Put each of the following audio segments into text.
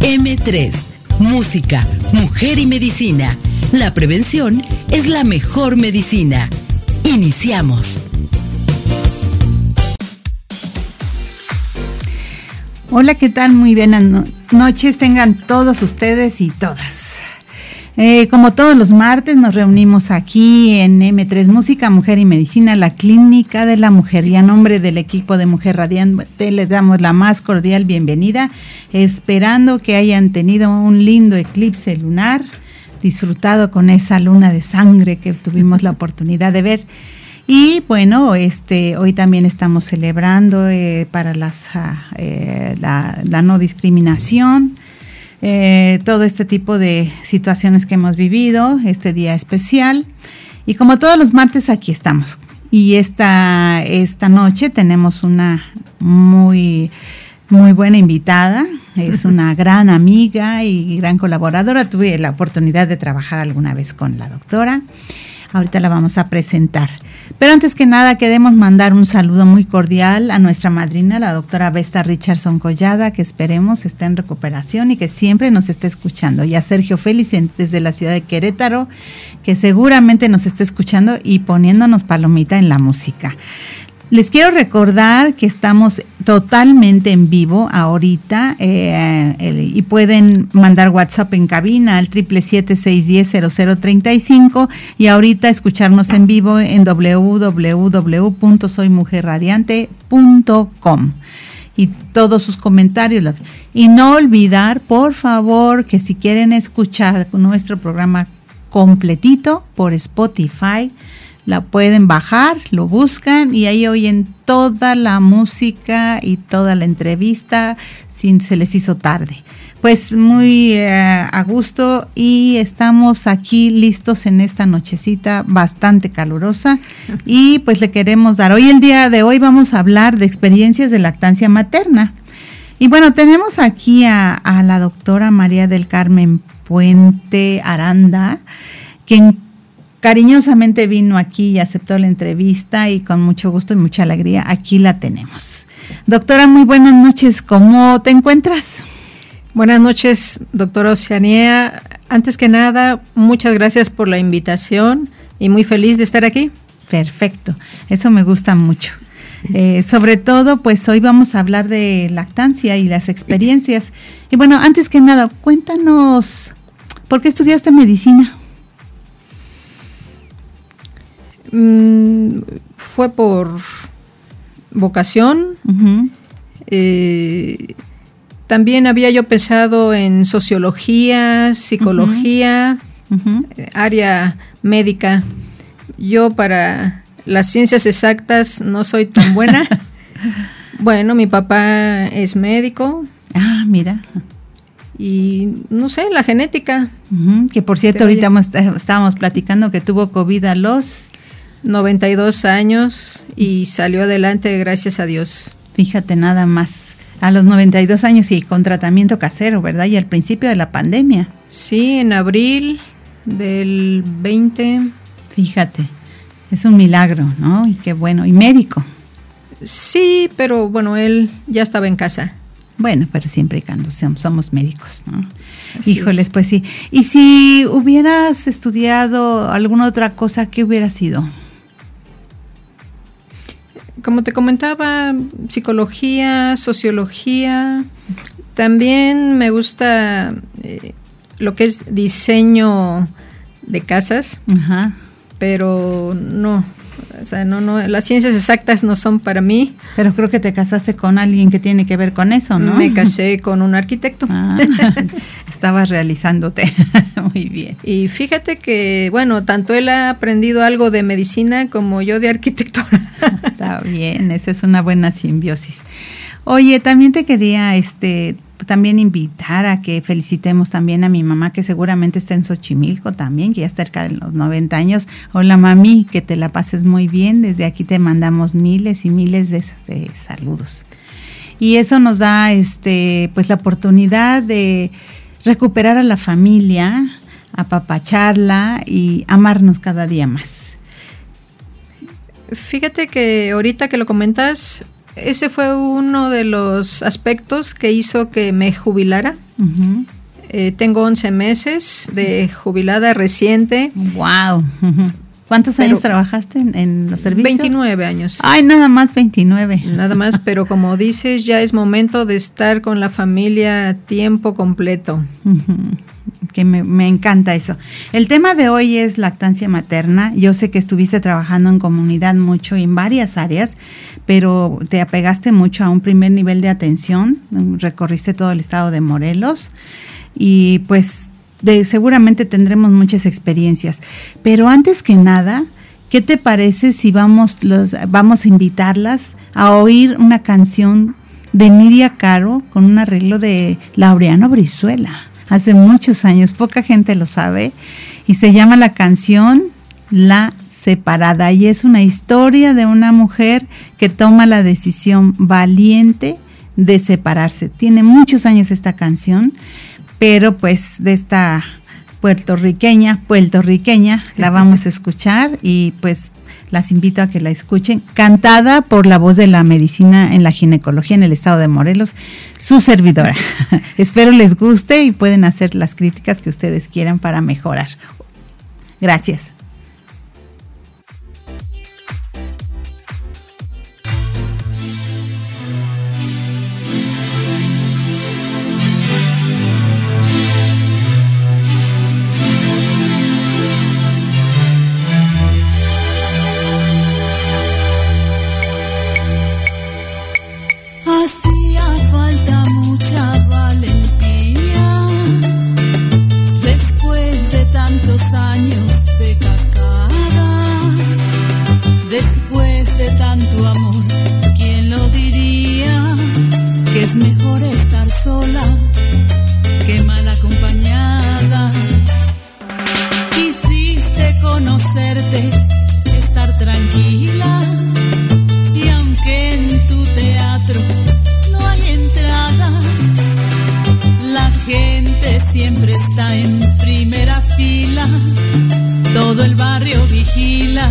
M3. Música, mujer y medicina. La prevención es la mejor medicina. Iniciamos. Hola, ¿qué tal? Muy buenas noches tengan todos ustedes y todas. Eh, como todos los martes nos reunimos aquí en M3 Música, Mujer y Medicina, la Clínica de la Mujer. Y a nombre del equipo de Mujer Radiante les damos la más cordial bienvenida, esperando que hayan tenido un lindo eclipse lunar, disfrutado con esa luna de sangre que tuvimos la oportunidad de ver. Y bueno, este, hoy también estamos celebrando eh, para las, ah, eh, la no discriminación eh, todo este tipo de situaciones que hemos vivido, este día especial. Y como todos los martes, aquí estamos. Y esta, esta noche tenemos una muy, muy buena invitada. Es una gran amiga y gran colaboradora. Tuve la oportunidad de trabajar alguna vez con la doctora. Ahorita la vamos a presentar. Pero antes que nada, queremos mandar un saludo muy cordial a nuestra madrina, la doctora Vesta Richardson Collada, que esperemos esté en recuperación y que siempre nos esté escuchando. Y a Sergio Félix desde la ciudad de Querétaro, que seguramente nos esté escuchando y poniéndonos palomita en la música. Les quiero recordar que estamos totalmente en vivo ahorita eh, y pueden mandar WhatsApp en cabina al 777-610-0035 y ahorita escucharnos en vivo en www.soymujerradiante.com y todos sus comentarios. Y no olvidar, por favor, que si quieren escuchar nuestro programa completito por Spotify, la pueden bajar, lo buscan y ahí oyen toda la música y toda la entrevista sin se les hizo tarde. Pues muy eh, a gusto y estamos aquí listos en esta nochecita bastante calurosa y pues le queremos dar. Hoy el día de hoy vamos a hablar de experiencias de lactancia materna. Y bueno, tenemos aquí a, a la doctora María del Carmen Puente Aranda, quien cariñosamente vino aquí y aceptó la entrevista y con mucho gusto y mucha alegría aquí la tenemos. Doctora, muy buenas noches. ¿Cómo te encuentras? Buenas noches, doctora Oceanía. Antes que nada, muchas gracias por la invitación y muy feliz de estar aquí. Perfecto, eso me gusta mucho. Eh, sobre todo, pues hoy vamos a hablar de lactancia y las experiencias. Y bueno, antes que nada, cuéntanos, ¿por qué estudiaste medicina? Mm, fue por vocación. Eh, también había yo pensado en sociología, psicología, eh, área médica. Yo para las ciencias exactas no soy tan buena. bueno, mi papá es médico. Ah, mira. Y no sé, la genética. Que por cierto, ahorita estábamos platicando que tuvo COVID a los 92 años y salió adelante gracias a Dios. Fíjate nada más. A los 92 años y con tratamiento casero, ¿verdad? Y al principio de la pandemia. Sí, en abril del 20. Fíjate, es un milagro, ¿no? Y qué bueno. Y médico. Sí, pero bueno, él ya estaba en casa. Bueno, pero siempre y cuando somos médicos, ¿no? Híjoles, pues sí. Y si hubieras estudiado alguna otra cosa, ¿qué hubiera sido? Como te comentaba, psicología, sociología. También me gusta eh, lo que es diseño de casas, pero no, o sea, no, no, las ciencias exactas no son para mí. Pero creo que te casaste con alguien que tiene que ver con eso, ¿no? Me casé con un arquitecto. Ah, estabas realizándote. Muy bien. Y fíjate que, bueno, tanto él ha aprendido algo de medicina como yo de arquitectura. Está bien, esa es una buena simbiosis. Oye, también te quería este también invitar a que felicitemos también a mi mamá, que seguramente está en Xochimilco también, que ya está cerca de los 90 años. Hola mami, que te la pases muy bien. Desde aquí te mandamos miles y miles de, saludos. Y eso nos da este, pues la oportunidad de recuperar a la familia, apapacharla y amarnos cada día más. Fíjate que ahorita que lo comentas, ese fue uno de los aspectos que hizo que me jubilara. Eh, tengo 11 meses de jubilada reciente. ¡Wow! ¿Cuántos años trabajaste en, los servicios? 29 años. Ay, nada más 29. Nada más, pero como dices, ya es momento de estar con la familia a tiempo completo. Que me, me, encanta eso. El tema de hoy es lactancia materna. Yo sé que estuviste trabajando en comunidad mucho en varias áreas, pero te apegaste mucho a un primer nivel de atención. Recorriste todo el estado de Morelos y pues de, seguramente tendremos muchas experiencias. Pero antes que nada, ¿qué te parece si vamos, los, vamos a invitarlas a oír una canción de Nidia Caro con un arreglo de Laureano Brizuela? Hace muchos años, poca gente lo sabe, y se llama la canción La Separada, y es una historia de una mujer que toma la decisión valiente de separarse. Tiene muchos años esta canción pero pues de esta puertorriqueña, puertorriqueña, la vamos a escuchar y pues las invito a que la escuchen, cantada por la voz de la medicina en la ginecología en el estado de Morelos, su servidora. Espero les guste y pueden hacer las críticas que ustedes quieran para mejorar. Gracias. después de tanto amor, ¿quién lo diría? Que es mejor estar sola que mal acompañada. Quisiste conocerte, estar tranquila, y aunque en tu teatro no hay entradas, la gente siempre está en primera fila, todo el barrio vigila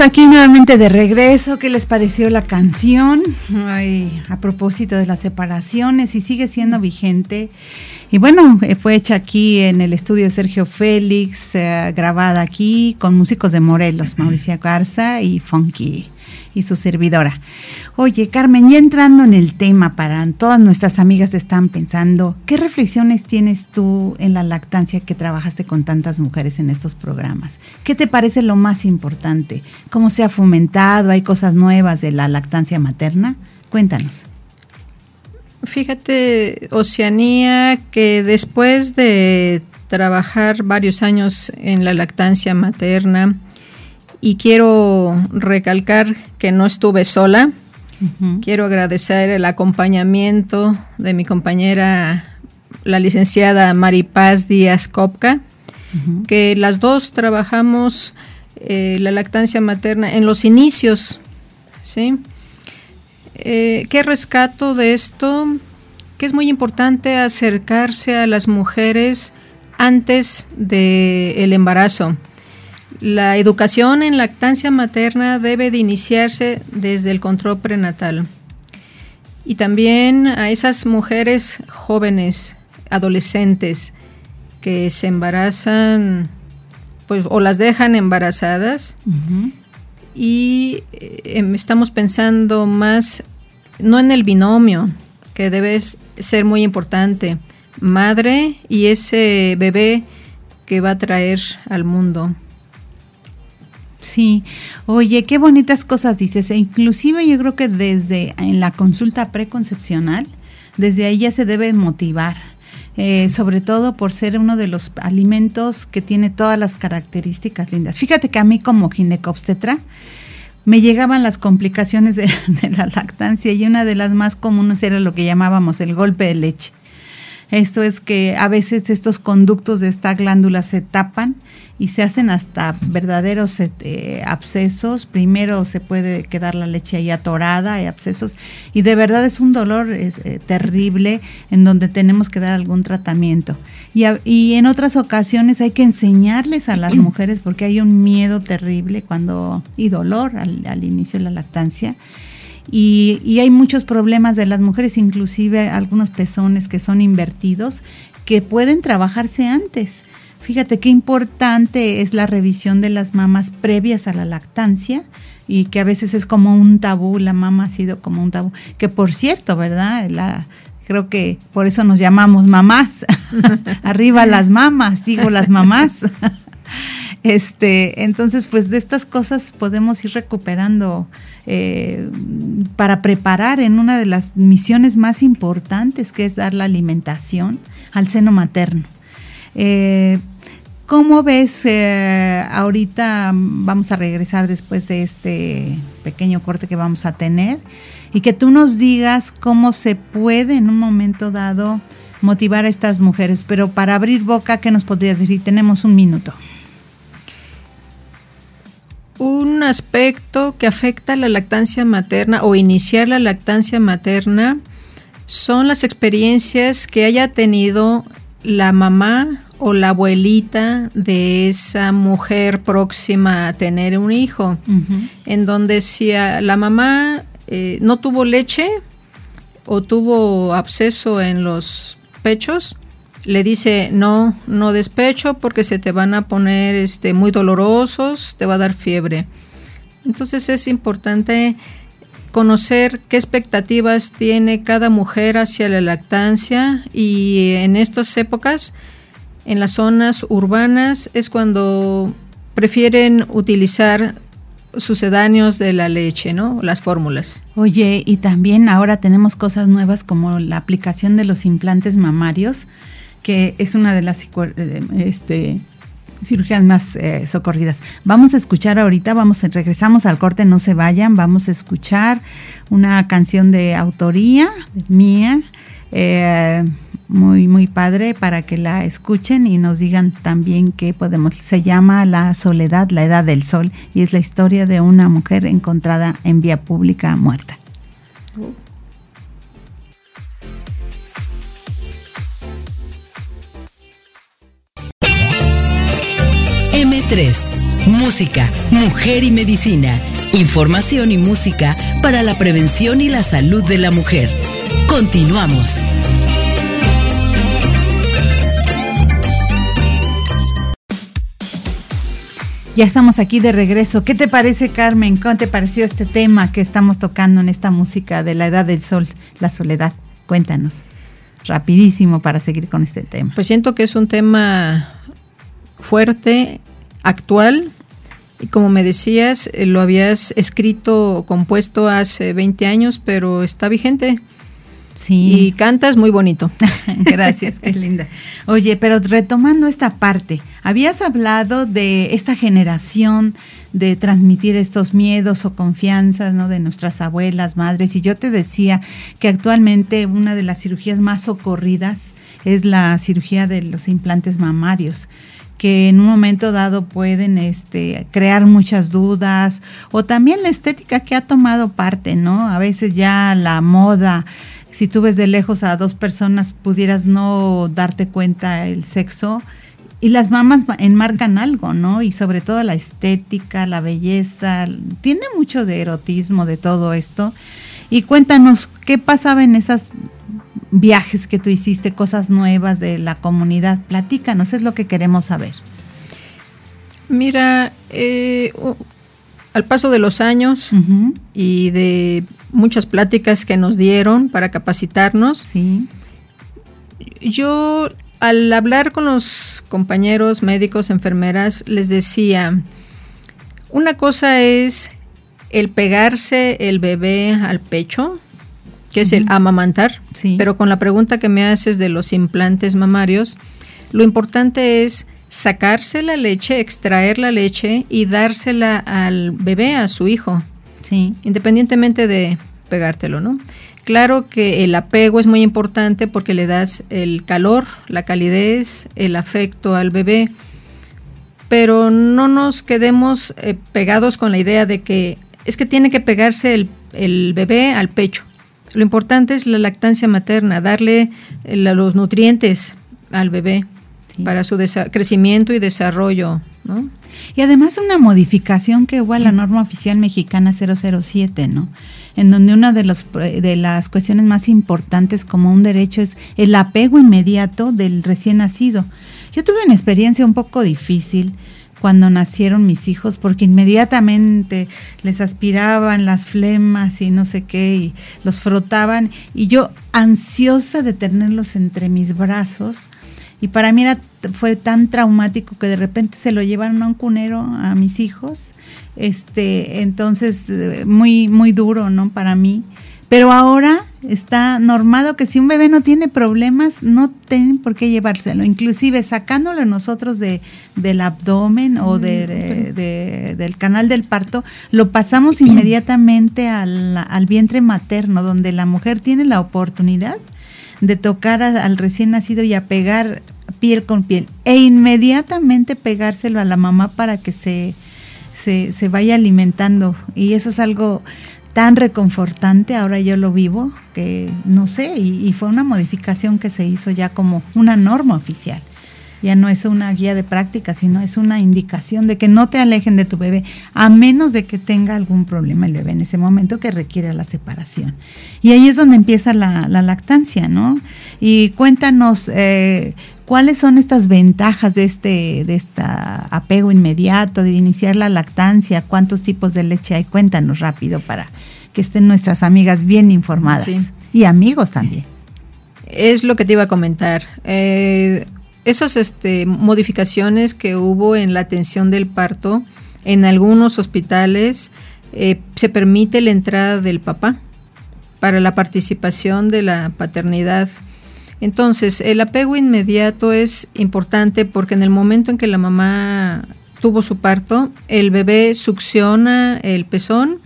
aquí nuevamente de regreso. ¿Qué les pareció la canción? Ay, a propósito de las separaciones y sigue siendo vigente. Y bueno, eh, fue hecha aquí en el estudio Sergio Félix, eh, grabada aquí con músicos de Morelos, Mauricio Garza y Funky y su servidora. Oye, Carmen, ya entrando en el tema, para todas nuestras amigas están pensando, ¿qué reflexiones tienes tú en la lactancia que trabajaste con tantas mujeres en estos programas? ¿Qué te parece lo más importante? ¿Cómo se ha fomentado? ¿Hay cosas nuevas de la lactancia materna? Cuéntanos. Fíjate, Oceanía, que después de trabajar varios años en la lactancia materna, y quiero recalcar que no estuve sola. Quiero agradecer el acompañamiento de mi compañera, la licenciada Maripaz Díaz Copca, que las dos trabajamos eh, la lactancia materna en los inicios. ¿sí? Eh, ¿Qué rescato de esto? Que es muy importante acercarse a las mujeres antes del embarazo. La educación en lactancia materna debe de iniciarse desde el control prenatal. Y también a esas mujeres jóvenes, adolescentes, que se embarazan, pues, o las dejan embarazadas. Y eh, em, estamos pensando más, no en el binomio, que debe ser muy importante, madre y ese bebé que va a traer al mundo. Sí, oye, qué bonitas cosas dices. E inclusive yo creo que desde en la consulta preconcepcional, desde ahí ya se debe motivar. Eh, sobre todo por ser uno de los alimentos que tiene todas las características lindas. Fíjate que a mí como ginecobstetra me llegaban las complicaciones de, de la lactancia y una de las más comunes era lo que llamábamos el golpe de leche. Esto es que a veces estos conductos de esta glándula se tapan y se hacen hasta verdaderos eh, abscesos. Primero se puede quedar la leche ahí atorada, hay abscesos, y de verdad es un dolor es, eh, terrible en donde tenemos que dar algún tratamiento. Y, y, en otras ocasiones hay que enseñarles a las mujeres porque hay un miedo terrible cuando y dolor al, al inicio de la lactancia. Y, y, hay muchos problemas de las mujeres, inclusive algunos pezones que son invertidos, que pueden trabajarse antes. Fíjate qué importante es la revisión de las mamas previas a la lactancia y que a veces es como un tabú, la mama ha sido como un tabú, que por cierto, ¿verdad? Creo que por eso nos llamamos mamás, arriba las mamas, digo las mamás. Este, entonces, pues de estas cosas podemos ir recuperando eh, para preparar en una de las misiones más importantes, que es dar la alimentación al seno materno. Eh, ¿Cómo ves eh, ahorita? Vamos a regresar después de este pequeño corte que vamos a tener y que tú nos digas cómo se puede en un momento dado motivar a estas mujeres. Pero para abrir boca, ¿qué nos podrías decir? Tenemos un minuto. Un aspecto que afecta la lactancia materna o iniciar la lactancia materna son las experiencias que haya tenido la mamá o la abuelita de esa mujer próxima a tener un hijo, en donde si la mamá eh, no tuvo leche o tuvo absceso en los pechos, le dice no, no despecho porque se te van a poner este, muy dolorosos, te va a dar fiebre. Entonces es importante conocer qué expectativas tiene cada mujer hacia la lactancia y en estas épocas en las zonas urbanas es cuando prefieren utilizar sucedáneos de la leche, ¿no? Las fórmulas. Oye, y también ahora tenemos cosas nuevas como la aplicación de los implantes mamarios, que es una de las eh, este, cirugías más eh, socorridas. Vamos a escuchar ahorita, vamos, regresamos al corte, no se vayan, vamos a escuchar una canción de autoría mía. Eh, muy, muy padre para que la escuchen y nos digan también qué podemos. Se llama La Soledad, la Edad del Sol y es la historia de una mujer encontrada en vía pública muerta. M3 música, mujer y medicina. Información y música para la prevención y la salud de la mujer. Continuamos. Ya estamos aquí de regreso. ¿Qué te parece, Carmen? ¿Cómo te pareció este tema que estamos tocando en esta música de la edad del sol, la soledad? Cuéntanos, rapidísimo para seguir con este tema. Pues siento que es un tema fuerte, actual, y como me decías, eh, lo habías escrito o compuesto hace 20 años, pero está vigente. Sí. Y cantas muy bonito. Gracias, qué linda. Oye, pero retomando esta parte, habías hablado de esta generación de transmitir estos miedos o confianzas, ¿no? De nuestras abuelas, madres, y yo te decía que actualmente una de las cirugías más socorridas es la cirugía de los implantes mamarios que en un momento dado pueden este, crear muchas dudas o también la estética que ha tomado parte, ¿no? A veces ya la moda, si tú ves de lejos a dos personas pudieras no darte cuenta el sexo y las mamás enmarcan algo, ¿no? Y sobre todo la estética, la belleza, tiene mucho de erotismo de todo esto. Y cuéntanos, ¿qué pasaba en esas viajes que tú hiciste, cosas nuevas de la comunidad? Platícanos, es lo que queremos saber. Mira, eh, al paso de los años y de muchas pláticas que nos dieron para capacitarnos, sí. yo al hablar con los compañeros médicos, enfermeras, les decía, una cosa es el pegarse el bebé al pecho, que es el amamantar, Sí. pero con la pregunta que me haces de los implantes mamarios, lo importante es sacarse la leche, extraer la leche y dársela al bebé, a su hijo, Sí. independientemente de pegártelo, ¿no? Claro que el apego es muy importante porque le das el calor, la calidez, el afecto al bebé, pero no nos quedemos eh, pegados con la idea de que es que tiene que pegarse el, el bebé al pecho. Lo importante es la lactancia materna, darle eh, los nutrientes al bebé Sí. para su crecimiento y desarrollo, ¿no? Y además una modificación que hubo a la norma oficial mexicana 007, ¿no? En donde una de, los, de las cuestiones más importantes como un derecho es el apego inmediato del recién nacido. Yo tuve una experiencia un poco difícil cuando nacieron mis hijos porque inmediatamente les aspiraban las flemas y no sé qué y los frotaban y yo ansiosa de tenerlos entre mis brazos y para mí era, fue tan traumático que de repente se lo llevaron a un cunero a mis hijos. Este, entonces, eh, muy, muy duro, ¿no? Para mí. Pero ahora está normado que si un bebé no tiene problemas, no tienen por qué llevárselo. Inclusive sacándolo nosotros de, del abdomen o de, de- de- del canal del parto, lo pasamos inmediatamente al, al vientre materno, donde la mujer tiene la oportunidad de tocar a- al recién nacido y a pegar piel con piel e inmediatamente pegárselo a la mamá para que se, se, se vaya alimentando. Y eso es algo tan reconfortante, ahora yo lo vivo, que no sé, y, fue una modificación que se hizo ya como una norma oficial. Ya no es una guía de práctica, sino es una indicación de que no te alejen de tu bebé, a menos de que tenga algún problema el bebé en ese momento que requiere la separación. Y ahí es donde empieza la, la lactancia, ¿no? Y cuéntanos eh, cuáles son estas ventajas de este de esta apego inmediato, de iniciar la lactancia, cuántos tipos de leche hay. Cuéntanos rápido para que estén nuestras amigas bien informadas Sí. y amigos también. Es lo que te iba a comentar. Eh, esas este, modificaciones que hubo en la atención del parto, en algunos hospitales eh, se permite la entrada del papá para la participación de la paternidad. Entonces, el apego inmediato es importante porque en el momento en que la mamá tuvo su parto, el bebé succiona el pezón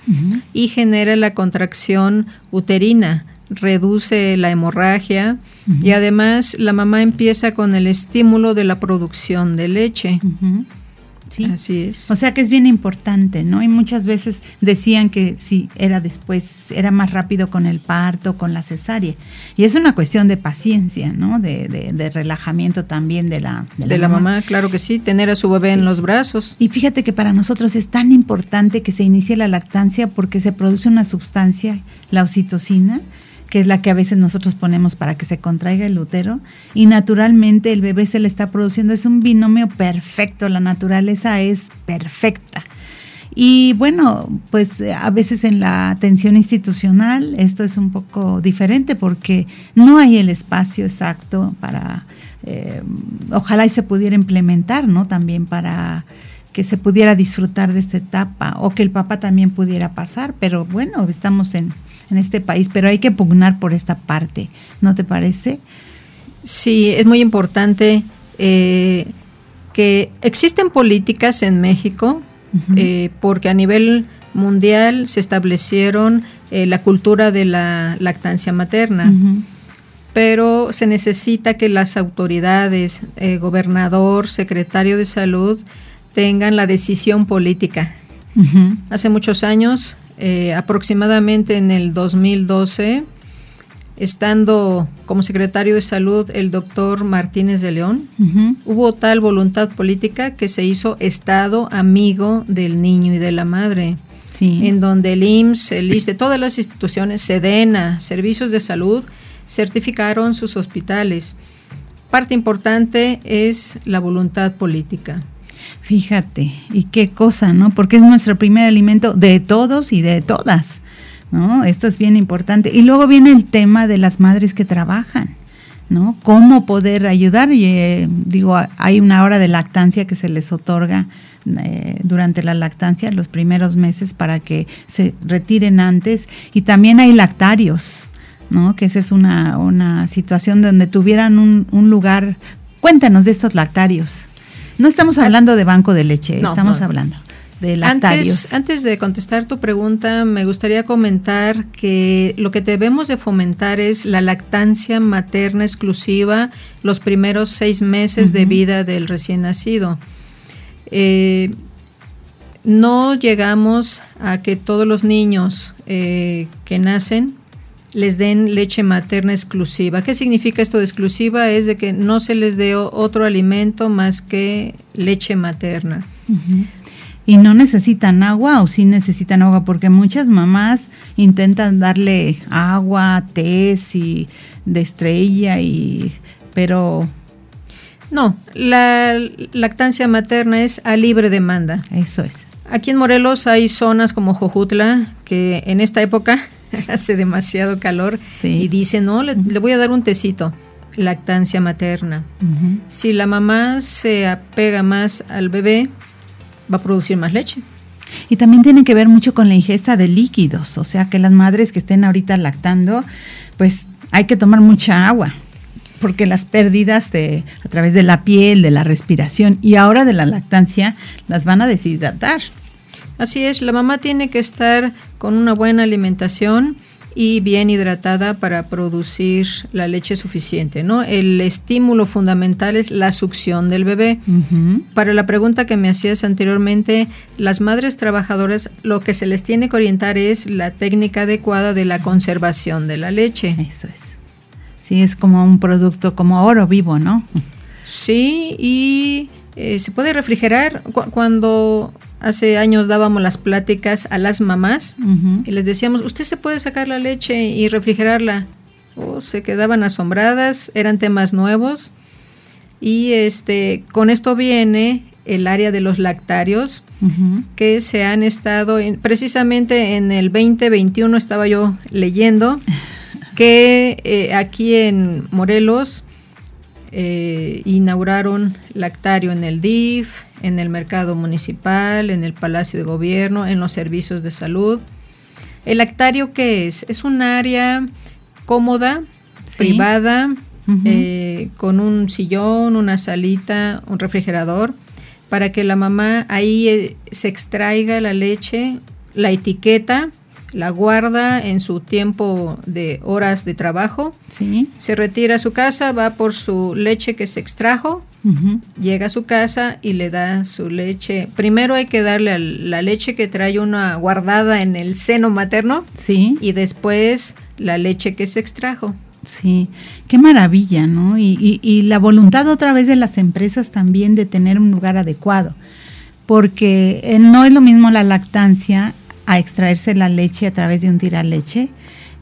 y genera la contracción uterina, reduce la hemorragia y además la mamá empieza con el estímulo de la producción de leche. Sí. Así es. O sea que es bien importante, ¿no? Y muchas veces decían que si era después, era más rápido con el parto, con la cesárea. Y es una cuestión de paciencia, ¿no? De, de, de relajamiento también de la, de la, mamá. Claro que sí, tener a su bebé sí. en los brazos. Y fíjate que para nosotros es tan importante que se inicie la lactancia porque se produce una sustancia, la oxitocina, que es la que a veces nosotros ponemos para que se contraiga el útero, y naturalmente el bebé se le está produciendo, es un binomio perfecto, la naturaleza es perfecta. Y bueno, pues a veces en la atención institucional esto es un poco diferente porque no hay el espacio exacto para, eh, ojalá y se pudiera implementar, ¿no? También para que se pudiera disfrutar de esta etapa o que el papá también pudiera pasar, pero bueno, estamos en, en este país, pero hay que pugnar por esta parte, ¿no te parece? Sí, es muy importante eh, que existen políticas en México, uh -huh. eh, porque a nivel mundial se establecieron eh, la cultura de la lactancia materna. Uh -huh. Pero se necesita que las autoridades, gobernador, secretario de salud, tengan la decisión política. Uh -huh. Hace muchos años eh, aproximadamente en el 2012, estando como secretario de salud el doctor Martínez de León, uh -huh. hubo tal voluntad política que se hizo Estado amigo del niño y de la madre. Sí. En donde el IMSS, el ISTE, todas las instituciones, SEDENA, servicios de salud, certificaron sus hospitales. Parte importante es la voluntad política. Fíjate, y qué cosa, ¿no? Porque es nuestro primer alimento de todos y de todas, ¿no? Esto es bien importante. Y luego viene el tema de las madres que trabajan, ¿no? Cómo poder ayudar. Y, eh, digo, hay una hora de lactancia que se les otorga eh, durante la lactancia, los primeros meses, para que se retiren antes. Y también hay lactarios, ¿no? Que esa es una, una situación donde tuvieran un, un lugar. Cuéntanos de estos lactarios. No estamos hablando de banco de leche, no, estamos no. hablando de lactarios. Antes, antes, de contestar tu pregunta, me gustaría comentar que lo que debemos de fomentar es la lactancia materna exclusiva los primeros seis meses uh -huh. de vida del recién nacido. Eh, no llegamos a que todos los niños eh, que nacen les den leche materna exclusiva. ¿Qué significa esto de exclusiva? Es de que no se les dé otro alimento más que leche materna. Uh -huh. ¿Y no necesitan agua o sí necesitan agua? Porque muchas mamás intentan darle agua, té y de estrella y pero no, la lactancia materna es a libre demanda. Eso es. Aquí en Morelos hay zonas como Jojutla que en esta época hace demasiado calor sí. y dice, no, le, le, voy a dar un tecito, lactancia materna. Uh -huh. Si la mamá se apega más al bebé, va a producir más leche. Y también tiene que ver mucho con la ingesta de líquidos, o sea que las madres que estén ahorita lactando, pues hay que tomar mucha agua, porque las pérdidas de, a través de la piel, de la respiración y ahora de la lactancia las van a deshidratar. Así es, la mamá tiene que estar con una buena alimentación y bien hidratada para producir la leche suficiente, ¿no? El estímulo fundamental es la succión del bebé. Uh -huh. Para la pregunta que me hacías anteriormente, las madres trabajadoras lo que se les tiene que orientar es la técnica adecuada de la conservación de la leche. Eso es. Sí, es como un producto como oro vivo, ¿no? Sí, y eh, se puede refrigerar Cu cuando hace años dábamos las pláticas a las mamás uh -huh. y les decíamos, usted se puede sacar la leche y refrigerarla. Oh, se quedaban asombradas, eran temas nuevos. Y este, con esto viene el área de los lactarios, uh -huh. que se han estado, en, precisamente en el 2021 estaba yo leyendo que eh, aquí en Morelos eh, inauguraron lactario en el DIF, en el mercado municipal, en el Palacio de Gobierno, en los servicios de salud. ¿El lactario qué es? Es un área cómoda, sí. privada, uh -huh. eh, con un sillón, una salita, un refrigerador, para que la mamá ahí eh, se extraiga la leche, la etiqueta, la guarda en su tiempo de horas de trabajo, sí. se retira a su casa, va por su leche que se extrajo llega a su casa y le da su leche. Primero hay que darle la leche que trae una guardada en el seno materno. Sí. Y después la leche que se extrajo. Sí, qué maravilla, ¿no? Y, y, la voluntad otra vez de las empresas también de tener un lugar adecuado, porque eh, no es lo mismo la lactancia a extraerse la leche a través de un leche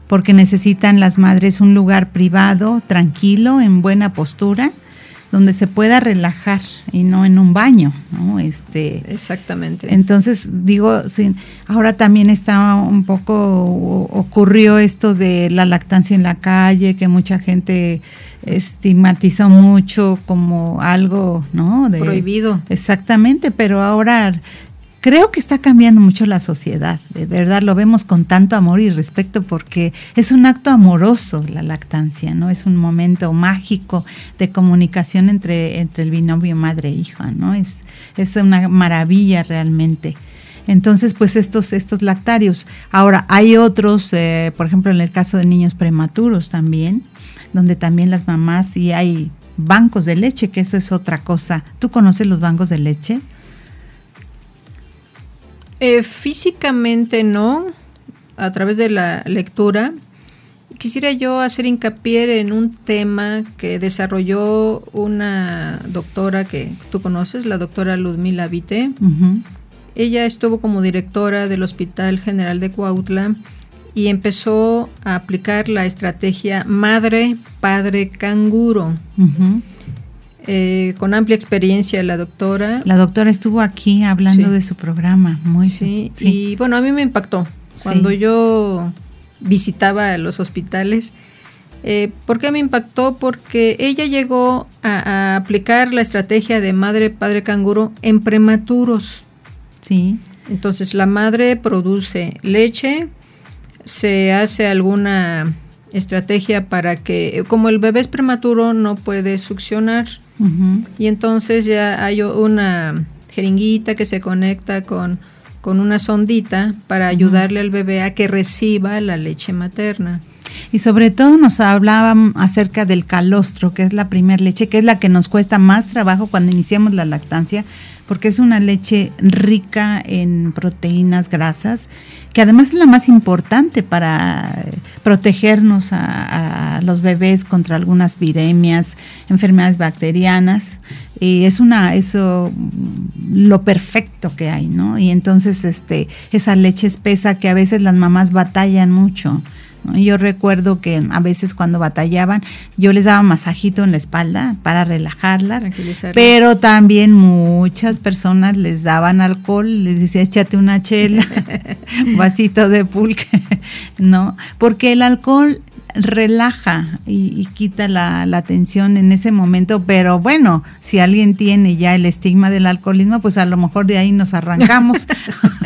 porque necesitan las madres un lugar privado, tranquilo, en buena postura, donde se pueda relajar y no en un baño, ¿no? Este, Exactamente. Entonces, digo, sí, ahora también está un poco, ocurrió esto de la lactancia en la calle, que mucha gente estigmatizó mucho como algo, ¿no? De, Prohibido. Exactamente, pero ahora creo que está cambiando mucho la sociedad, de verdad lo vemos con tanto amor y respeto porque es un acto amoroso la lactancia, ¿no? Es un momento mágico de comunicación entre, entre el binomio madre e ¿no? Es, es una maravilla realmente. Entonces, pues estos, estos lactarios. Ahora, hay otros, eh, por ejemplo, en el caso de niños prematuros también, donde también las mamás y hay bancos de leche, que eso es otra cosa. ¿Tú conoces los bancos de leche? Eh, físicamente no, a través de la lectura. Quisiera yo hacer hincapié en un tema que desarrolló una doctora que tú conoces, la doctora Ludmila Vite. Ella estuvo como directora del Hospital General de Cuautla y empezó a aplicar la estrategia madre-padre canguro. Eh, con amplia experiencia la doctora. La doctora estuvo aquí hablando de su programa, muy sí, Y bueno, a mí me impactó cuando yo visitaba los hospitales. Eh, ¿Por qué me impactó? Porque ella llegó a, aplicar la estrategia de madre-padre canguro en prematuros. Sí. Entonces la madre produce leche, se hace alguna estrategia para que, como el bebé es prematuro, no puede succionar. Y entonces ya hay una jeringuita que se conecta con, con una sondita para ayudarle al bebé a que reciba la leche materna. Y sobre todo nos hablaban acerca del calostro, que es la primer leche, que es la que nos cuesta más trabajo cuando iniciamos la lactancia, porque es una leche rica en proteínas, grasas, que además es la más importante para protegernos a, los bebés contra algunas viremias, enfermedades bacterianas. Y es una, eso, lo perfecto que hay, ¿no? Y entonces, este, esa leche espesa que a veces las mamás batallan mucho yo recuerdo que a veces cuando batallaban, yo les daba masajito en la espalda para relajarlas, pero también muchas personas les daban alcohol, les decía échate una chela, vasito de pulque, ¿no? Porque el alcohol relaja y, quita la, la, tensión en ese momento, pero bueno, si alguien tiene ya el estigma del alcoholismo, pues a lo mejor de ahí nos arrancamos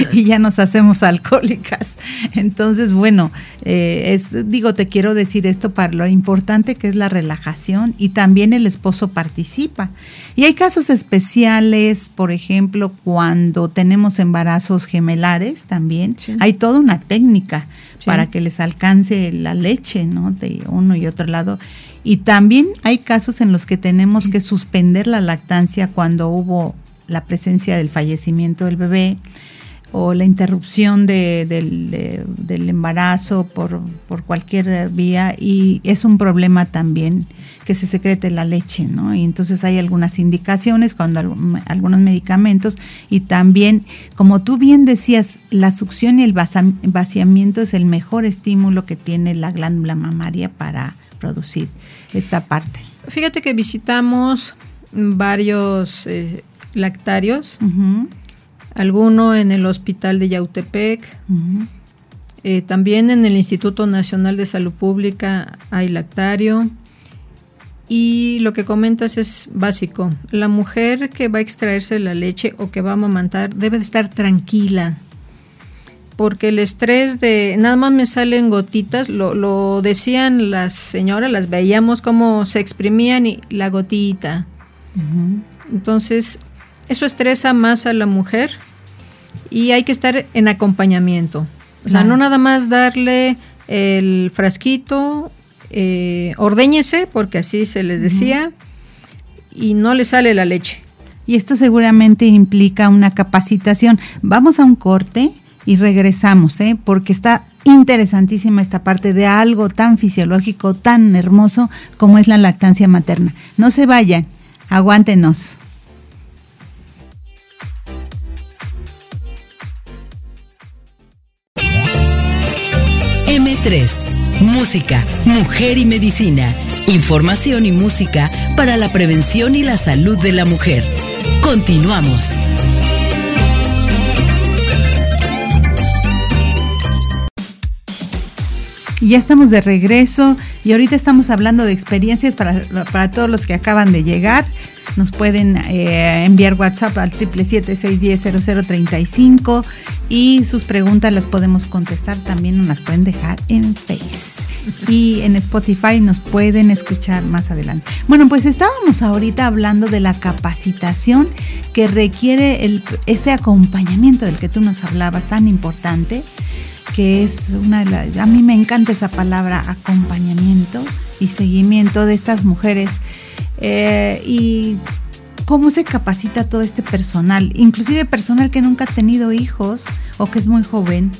y ya nos hacemos alcohólicas. Entonces, bueno, eh, es, digo, te quiero decir esto para lo importante que es la relajación y también el esposo participa. Y hay casos especiales, por ejemplo, cuando tenemos embarazos gemelares también, hay toda una técnica para que les alcance la leche, ¿no? De uno y otro lado. Y también hay casos en los que tenemos que suspender la lactancia cuando hubo la presencia del fallecimiento del bebé o la interrupción de, del, embarazo por, por, cualquier vía y es un problema también que se secrete la leche, ¿no? Y entonces hay algunas indicaciones cuando algunos medicamentos y también, como tú bien decías, la succión y el vaciamiento es el mejor estímulo que tiene la glándula mamaria para producir esta parte. Fíjate que visitamos varios eh, lactarios alguno en el Hospital de Yautepec. Eh, también en el Instituto Nacional de Salud Pública hay lactario. Y lo que comentas es básico. La mujer que va a extraerse la leche o que va a amamantar debe de estar tranquila. Porque el estrés de nada más me salen gotitas, lo, decían las señoras, las veíamos como se exprimían y la gotita. Entonces, eso estresa más a la mujer y hay que estar en acompañamiento. O sea, no nada más darle el frasquito, eh, ordéñese, porque así se les decía, y no le sale la leche. Y esto seguramente implica una capacitación. Vamos a un corte y regresamos, ¿eh? porque está interesantísima esta parte de algo tan fisiológico, tan hermoso como es la lactancia materna. No se vayan, aguántenos. M3, Música, Mujer y Medicina. Información y música para la prevención y la salud de la mujer. Continuamos. Ya estamos de regreso y ahorita estamos hablando de experiencias para, para todos los que acaban de llegar. Nos pueden eh, enviar WhatsApp al 777-610-0035 y sus preguntas las podemos contestar también, nos las pueden dejar en Face. Y en Spotify nos pueden escuchar más adelante. Bueno, pues estábamos ahorita hablando de la capacitación que requiere el, este acompañamiento del que tú nos hablabas, tan importante que es una de las, a mí me encanta esa palabra acompañamiento y seguimiento de estas mujeres eh, y cómo se capacita todo este personal, inclusive personal que nunca ha tenido hijos o que es muy joven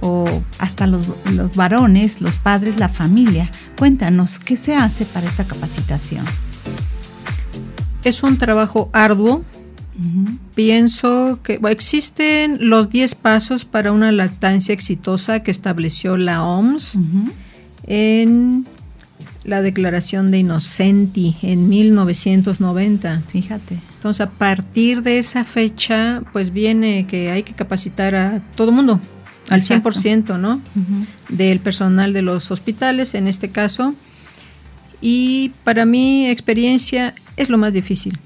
o hasta los, los varones, los padres, la familia. Cuéntanos, ¿qué se hace para esta capacitación? Es un trabajo arduo, Pienso que existen los 10 pasos para una lactancia exitosa que estableció la OMS en la declaración de Innocenti en 1990. Fíjate. Entonces, a partir de esa fecha, pues viene que hay que capacitar a todo mundo, al 100%, ¿no? Del personal de los hospitales, en este caso. Y para mi experiencia es lo más difícil.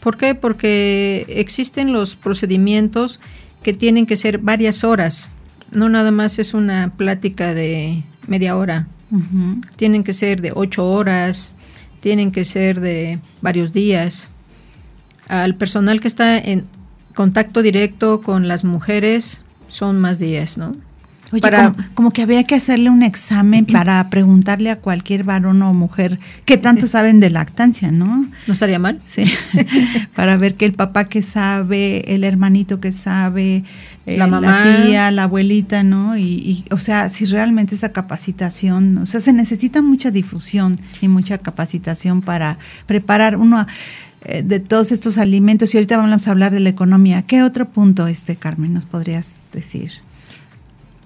¿Por qué? Porque existen los procedimientos que tienen que ser varias horas. No nada más es una plática de media hora. Tienen que ser de ocho horas, tienen que ser de varios días. Al personal que está en contacto directo con las mujeres son más días, ¿no? Oye, para, como, que había que hacerle un examen para preguntarle a cualquier varón o mujer qué tanto saben de lactancia, ¿no? No estaría mal. Sí. para ver que el papá que sabe, el hermanito que sabe, eh, la mamá, la tía, la abuelita, ¿no? Y, y, o sea, si realmente esa capacitación, o sea, se necesita mucha difusión y mucha capacitación para preparar uno eh, de todos estos alimentos. Y ahorita vamos a hablar de la economía. ¿Qué otro punto, este Carmen, nos podrías decir?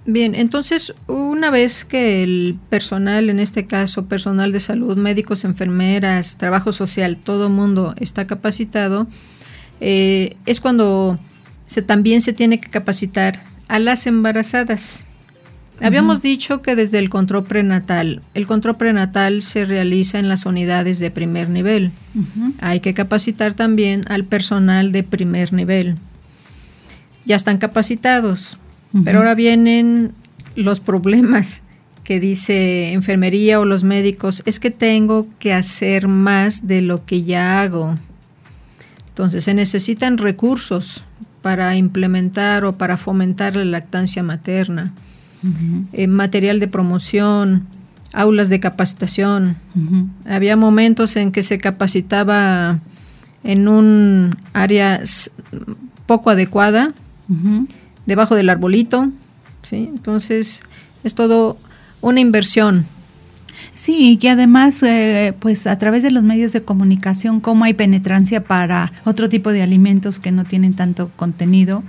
Bien, entonces una vez que el personal, en este caso personal de salud, médicos, enfermeras, trabajo social, todo mundo está capacitado, eh, es cuando se, también se tiene que capacitar a las embarazadas. Habíamos dicho que desde el control prenatal, el control prenatal se realiza en las unidades de primer nivel. Hay que capacitar también al personal de primer nivel. Ya están capacitados pero ahora vienen los problemas que dice enfermería o los médicos, es que tengo que hacer más de lo que ya hago. Entonces se necesitan recursos para implementar o para fomentar la lactancia materna, eh, material de promoción, aulas de capacitación. Había momentos en que se capacitaba en un área poco adecuada debajo del arbolito, ¿sí? Entonces es todo una inversión. Sí, y además, eh, pues a través de los medios de comunicación, cómo hay penetrancia para otro tipo de alimentos que no tienen tanto contenido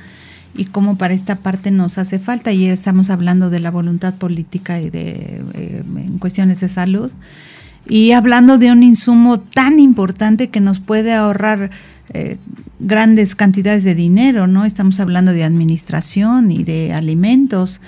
y cómo para esta parte nos hace falta, y estamos hablando de la voluntad política y de eh, en cuestiones de salud, y hablando de un insumo tan importante que nos puede ahorrar eh, grandes cantidades de dinero, ¿no? Estamos hablando de administración y de alimentos,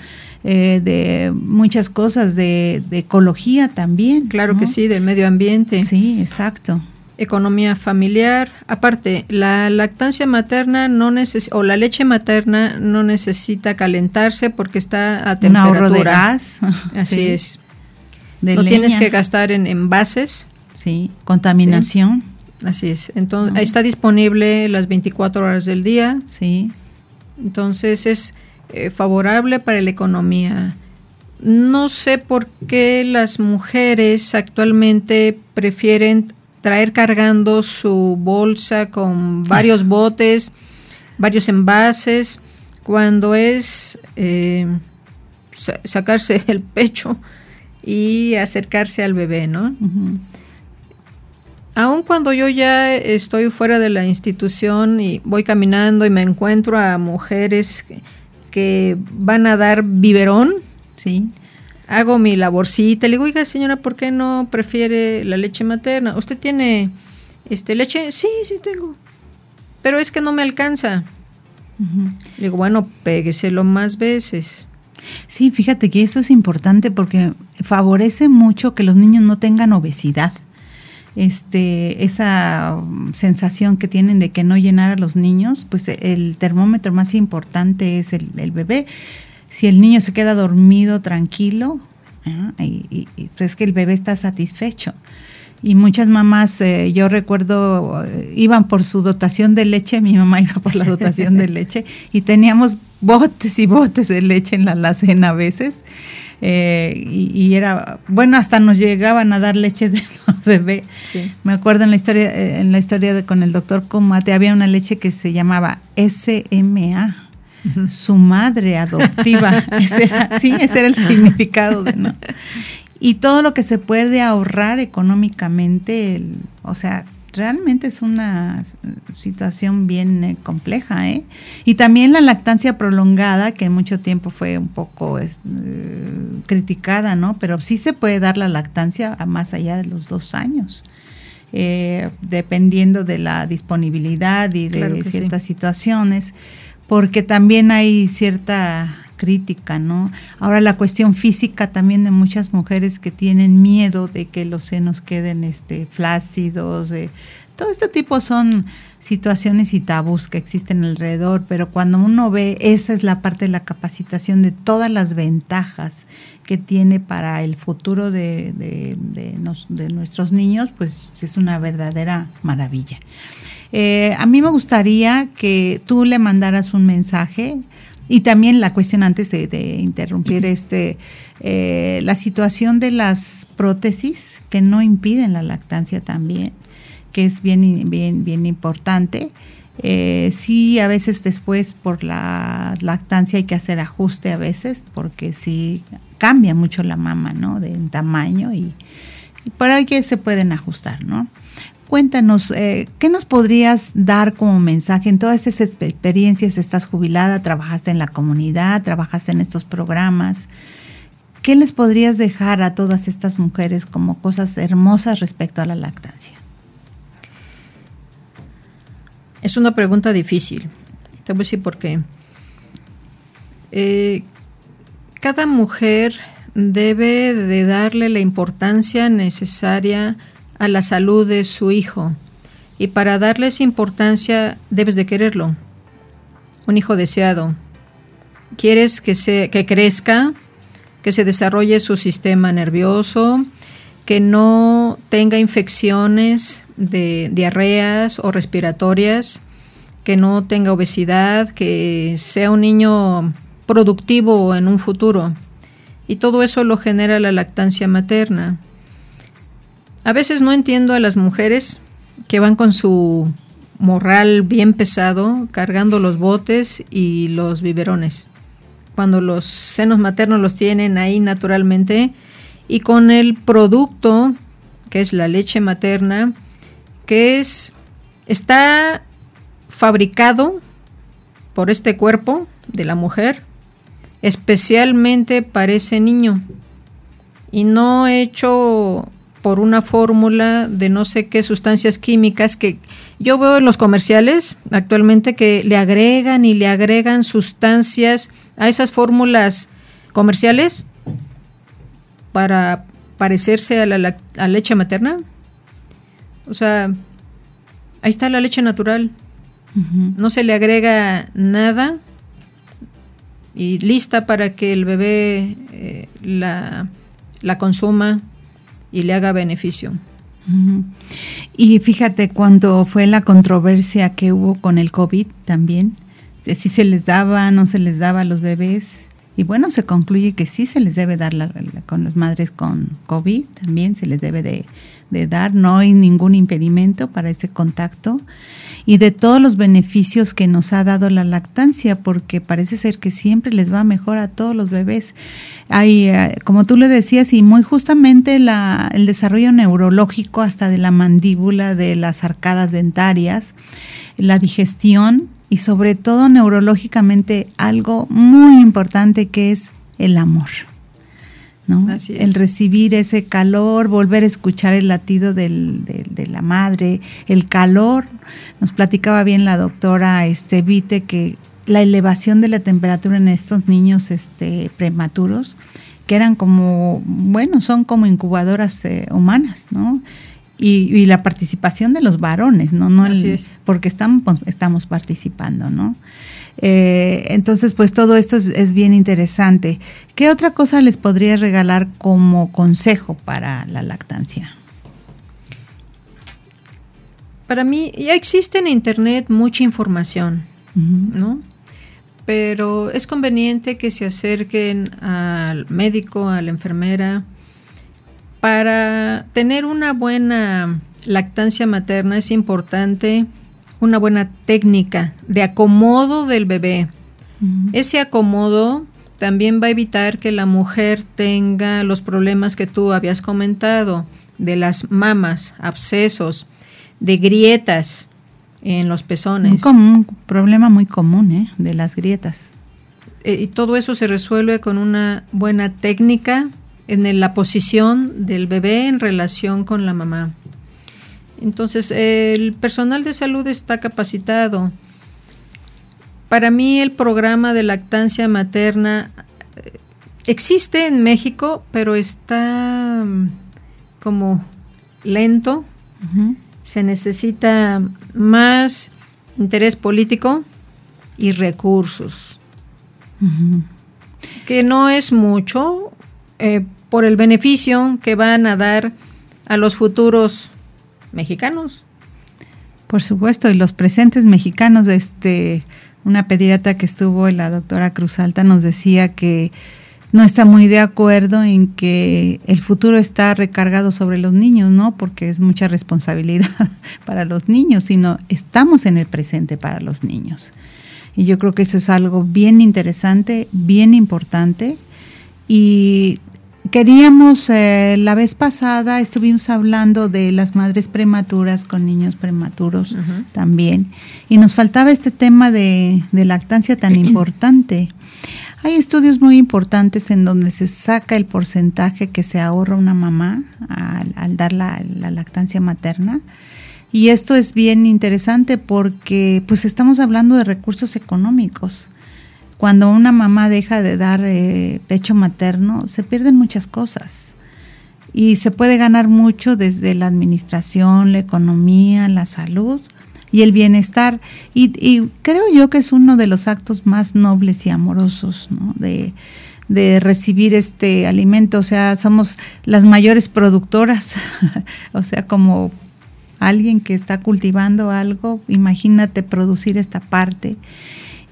eh, de muchas cosas, de, ecología también. Claro que sí, del medio ambiente. Sí, exacto. Economía familiar. Aparte, la lactancia materna no necesita, o la leche materna no necesita calentarse porque está a temperatura. Un ahorro de gas. Así es. no tienes que gastar en envases. Sí, contaminación. Así es. Entonces, está disponible las 24 horas del día. Sí. Entonces es eh, favorable para la economía. No sé por qué las mujeres actualmente prefieren traer cargando su bolsa con varios botes, varios envases, cuando es eh, sacarse el pecho y acercarse al bebé, ¿no? Aun cuando yo ya estoy fuera de la institución y voy caminando y me encuentro a mujeres que, van a dar biberón, sí. hago mi laborcita, le digo, oiga señora, ¿por qué no prefiere la leche materna? ¿Usted tiene este leche? Sí, sí tengo. Pero es que no me alcanza. Le digo, bueno, pégueselo más veces. Sí, fíjate que eso es importante porque favorece mucho que los niños no tengan obesidad este, esa sensación que tienen de que no llenar a los niños, pues el termómetro más importante es el, bebé. Si el niño se queda dormido, tranquilo, pues es que el bebé está satisfecho. Y muchas mamás, eh, yo recuerdo, eh, iban por su dotación de leche, mi mamá iba por la dotación de leche, y teníamos botes y botes de leche en la alacena a veces. Eh, y, era, bueno, hasta nos llegaban a dar leche de los bebés. Me acuerdo en la historia, eh, en la historia de, con el doctor Comate, había una leche que se llamaba SMA. Su madre adoptiva, ese era, sí, ese era el significado de no. Y todo lo que se puede ahorrar económicamente, o sea, realmente es una situación bien eh, compleja. ¿eh? Y también la lactancia prolongada, que mucho tiempo fue un poco eh, criticada, ¿no? Pero sí se puede dar la lactancia a más allá de los dos años. Eh, dependiendo de la disponibilidad y de ciertas situaciones, porque también hay cierta crítica, ¿no? Ahora la cuestión física también de muchas mujeres que tienen miedo de que los senos queden este flácidos, todo este tipo son situaciones y tabús que existen alrededor, pero cuando uno ve, esa es la parte de la capacitación de todas las ventajas que tiene para el futuro de, de, nuestros niños, pues es una verdadera maravilla. Eh, a mí me gustaría que tú le mandaras un mensaje y también la cuestión antes de, interrumpir este, eh, la situación de las prótesis que no impiden la lactancia también, que es bien, bien, bien importante. Eh, sí, a veces después por la lactancia hay que hacer ajuste a veces, porque sí cambia mucho la mama, ¿no? De tamaño y, y por ahí que se pueden ajustar, ¿no? Cuéntanos, eh, ¿qué nos podrías dar como mensaje en todas esas experiencias? Estás jubilada, trabajaste en la comunidad, trabajaste en estos programas. ¿Qué les podrías dejar a todas estas mujeres como cosas hermosas respecto a la lactancia? Es una pregunta difícil. Te voy a decir por qué. Eh, cada mujer debe de darle la importancia necesaria a la salud de su hijo. Y para darles importancia debes de quererlo. Un hijo deseado. Quieres que, se, que crezca, que se desarrolle su sistema nervioso, que no tenga infecciones de diarreas o respiratorias, que no tenga obesidad, que sea un niño productivo en un futuro. Y todo eso lo genera la lactancia materna. A veces no entiendo a las mujeres que van con su morral bien pesado, cargando los botes y los biberones, cuando los senos maternos los tienen ahí naturalmente y con el producto que es la leche materna, que es está fabricado por este cuerpo de la mujer especialmente para ese niño. Y no hecho por una fórmula de no sé qué sustancias químicas que yo veo en los comerciales actualmente que le agregan y le agregan sustancias a esas fórmulas comerciales para parecerse a la, leche materna. O sea, ahí está la leche natural. No se le agrega nada y lista para que el bebé eh, la, la consuma y le haga beneficio. Y fíjate, cuando fue la controversia que hubo con el COVID también, si se les daba, no se les daba a los bebés, y bueno, se concluye que sí se les debe dar con las madres con COVID, también se les debe de, de dar, no hay ningún impedimento para ese contacto y de todos los beneficios que nos ha dado la lactancia, porque parece ser que siempre les va mejor a todos los bebés. Hay, eh, como tú le decías, y muy justamente la, el desarrollo neurológico hasta de la mandíbula, de las arcadas dentarias, la digestión y sobre todo neurológicamente algo muy importante que es el amor. El recibir ese calor, volver a escuchar el latido del, de la madre, el calor. Nos platicaba bien la doctora este, Vite que la elevación de la temperatura en estos niños este, prematuros, que eran como, bueno, son como incubadoras eh, humanas, ¿no? Y, la participación de los varones, ¿no? no Porque estamos, estamos participando, ¿no? Eh, entonces, pues todo esto es, bien interesante. ¿Qué otra cosa les podría regalar como consejo para la lactancia? Para mí ya existe en Internet mucha información, ¿no? Pero es conveniente que se acerquen al médico, a la enfermera, para tener una buena lactancia materna es importante una buena técnica de acomodo del bebé. Ese acomodo también va a evitar que la mujer tenga los problemas que tú habías comentado, de las mamas, abscesos, de grietas en los pezones. Un problema muy común, ¿eh? De las grietas. Eh, y todo eso se resuelve con una buena técnica en la posición del bebé en relación con la mamá. Entonces, el personal de salud está capacitado. Para mí el programa de lactancia materna eh, existe en México, pero está mm, como lento. Se necesita más interés político y recursos, que no es mucho eh, por el beneficio que van a dar a los futuros mexicanos. Por supuesto, y los presentes mexicanos, este, una pediatra que estuvo, la doctora Cruz Alta, nos decía que no está muy de acuerdo en que el futuro está recargado sobre los niños, ¿no? Porque es mucha responsabilidad para los niños, sino estamos en el presente para los niños. Y yo creo que eso es algo bien interesante, bien importante. Y Queríamos, eh, la vez pasada estuvimos hablando de las madres prematuras con niños prematuros también, y nos faltaba este tema de, lactancia tan importante. Hay estudios muy importantes en donde se saca el porcentaje que se ahorra una mamá al, dar la, la, lactancia materna. Y esto es bien interesante porque pues estamos hablando de recursos económicos cuando una mamá deja de dar eh, pecho materno, se pierden muchas cosas. Y se puede ganar mucho desde la administración, la economía, la salud y el bienestar. Y, creo yo que es uno de los actos más nobles y amorosos de recibir este alimento. O sea, somos las mayores productoras. o sea, como alguien que está cultivando algo, imagínate producir esta parte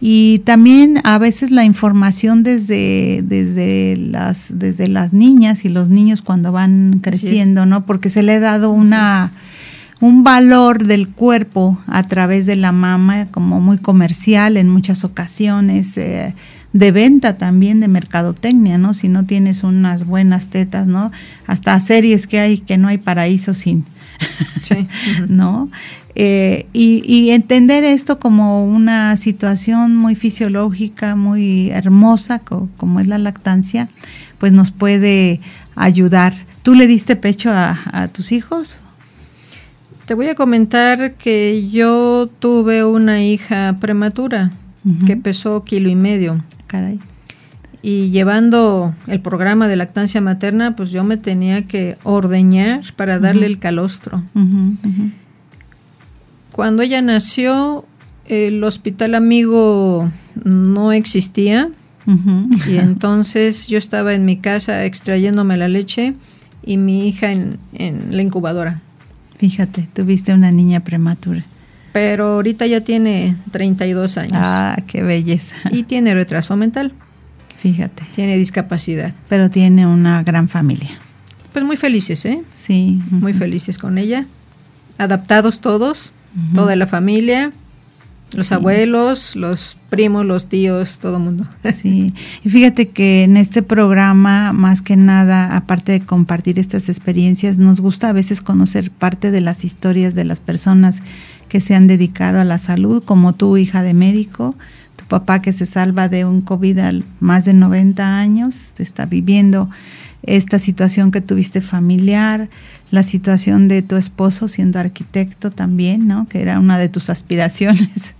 y también a veces la información desde, desde, las, desde las niñas y los niños cuando van creciendo, ¿no? Porque se le ha dado una, un valor del cuerpo a través de la mama como muy comercial en muchas ocasiones. Eh, de venta también, de mercadotecnia, ¿no? Si no tienes unas buenas tetas, ¿no? Hasta series que hay que no hay paraíso sin, sí. ¿no? Eh, y, entender esto como una situación muy fisiológica, muy hermosa, como es la lactancia, pues nos puede ayudar. ¿Tú le diste pecho a, tus hijos? Te voy a comentar que yo tuve una hija prematura que pesó kilo y medio. Caray. Y llevando el programa de lactancia materna, pues yo me tenía que ordeñar para darle el calostro. Cuando ella nació, el hospital amigo no existía y entonces yo estaba en mi casa extrayéndome la leche y mi hija en, la incubadora. Fíjate, tuviste una niña prematura. Pero ahorita ya tiene 32 años. Ah, qué belleza. Y tiene retraso mental. Fíjate. Tiene discapacidad. Pero tiene una gran familia. pues muy felices, ¿eh? Sí. Muy felices con ella. Adaptados todos, toda la familia, los abuelos, los primos, los tíos, todo el mundo. Sí, y fíjate que en este programa, más que nada, aparte de compartir estas experiencias, nos gusta a veces conocer parte de las historias de las personas que se han dedicado a la salud, como tu hija de médico, tu papá que se salva de un COVID a más de 90 años, está viviendo esta situación que tuviste familiar, la situación de tu esposo siendo arquitecto también, ¿no? Que era una de tus aspiraciones.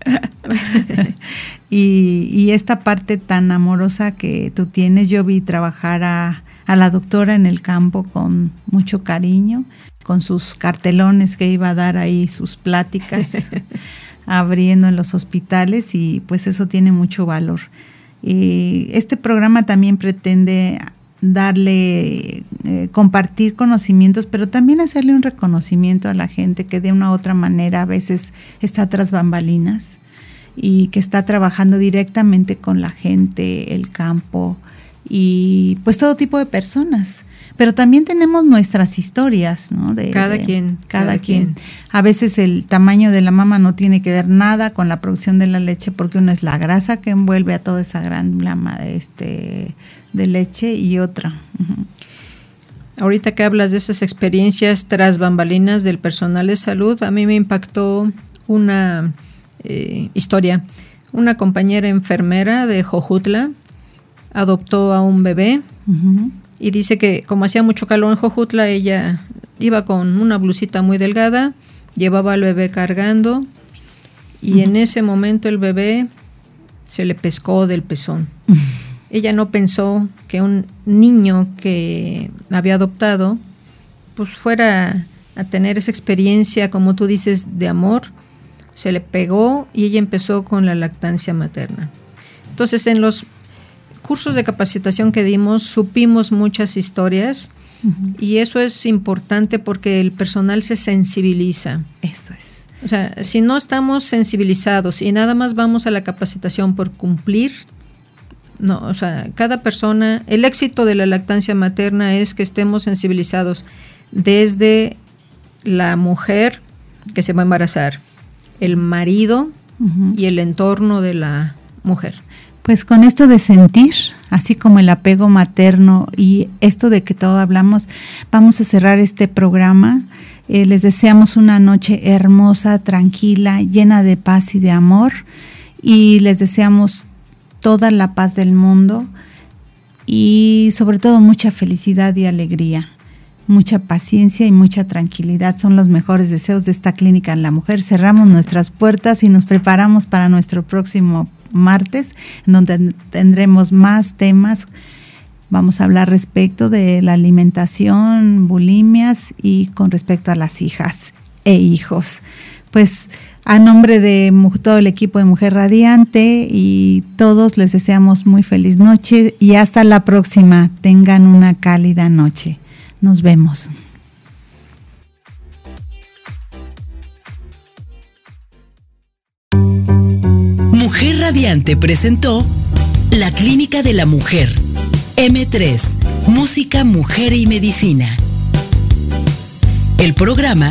y, esta parte tan amorosa que tú tienes, yo vi trabajar a, a la doctora en el campo con mucho cariño, con sus cartelones que iba a dar ahí sus pláticas, abriendo en los hospitales y pues eso tiene mucho valor. Y este programa también pretende darle, eh, compartir conocimientos, pero también hacerle un reconocimiento a la gente que de una u otra manera a veces está tras bambalinas y que está trabajando directamente con la gente, el campo y pues todo tipo de personas. Pero también tenemos nuestras historias, ¿no? De, cada quien. Cada, quien. A veces el tamaño de la mama no tiene que ver nada con la producción de la leche porque uno es la grasa que envuelve a toda esa gran lama este, de leche y otra. Ahorita que hablas de esas experiencias tras bambalinas del personal de salud, a mí me impactó una eh, historia. Una compañera enfermera de Jojutla adoptó a un bebé y dice que como hacía mucho calor en Jojutla, ella iba con una blusita muy delgada, llevaba al bebé cargando y en ese momento el bebé se le pescó del pezón. Ella no pensó que un niño que había adoptado pues fuera a tener esa experiencia, como tú dices, de amor. Se le pegó y ella empezó con la lactancia materna. Entonces, en los cursos de capacitación que dimos, supimos muchas historias y eso es importante porque el personal se sensibiliza. Eso es. O sea, si no estamos sensibilizados y nada más vamos a la capacitación por cumplir, no, o sea, cada persona, el éxito de la lactancia materna es que estemos sensibilizados desde la mujer que se va a embarazar, el marido y el entorno de la mujer. Pues con esto de sentir, así como el apego materno y esto de que todo hablamos, vamos a cerrar este programa. Eh, les deseamos una noche hermosa, tranquila, llena de paz y de amor y les deseamos toda la paz del mundo y sobre todo mucha felicidad y alegría, mucha paciencia y mucha tranquilidad. Son los mejores deseos de esta clínica en la mujer. Cerramos nuestras puertas y nos preparamos para nuestro próximo martes, donde tendremos más temas. Vamos a hablar respecto de la alimentación, bulimias y con respecto a las hijas e hijos. Pues a nombre de todo el equipo de Mujer Radiante y todos les deseamos muy feliz noche y hasta la próxima. Tengan una cálida noche. Nos vemos. Mujer Radiante presentó La Clínica de la Mujer. M3, Música, Mujer y Medicina. El programa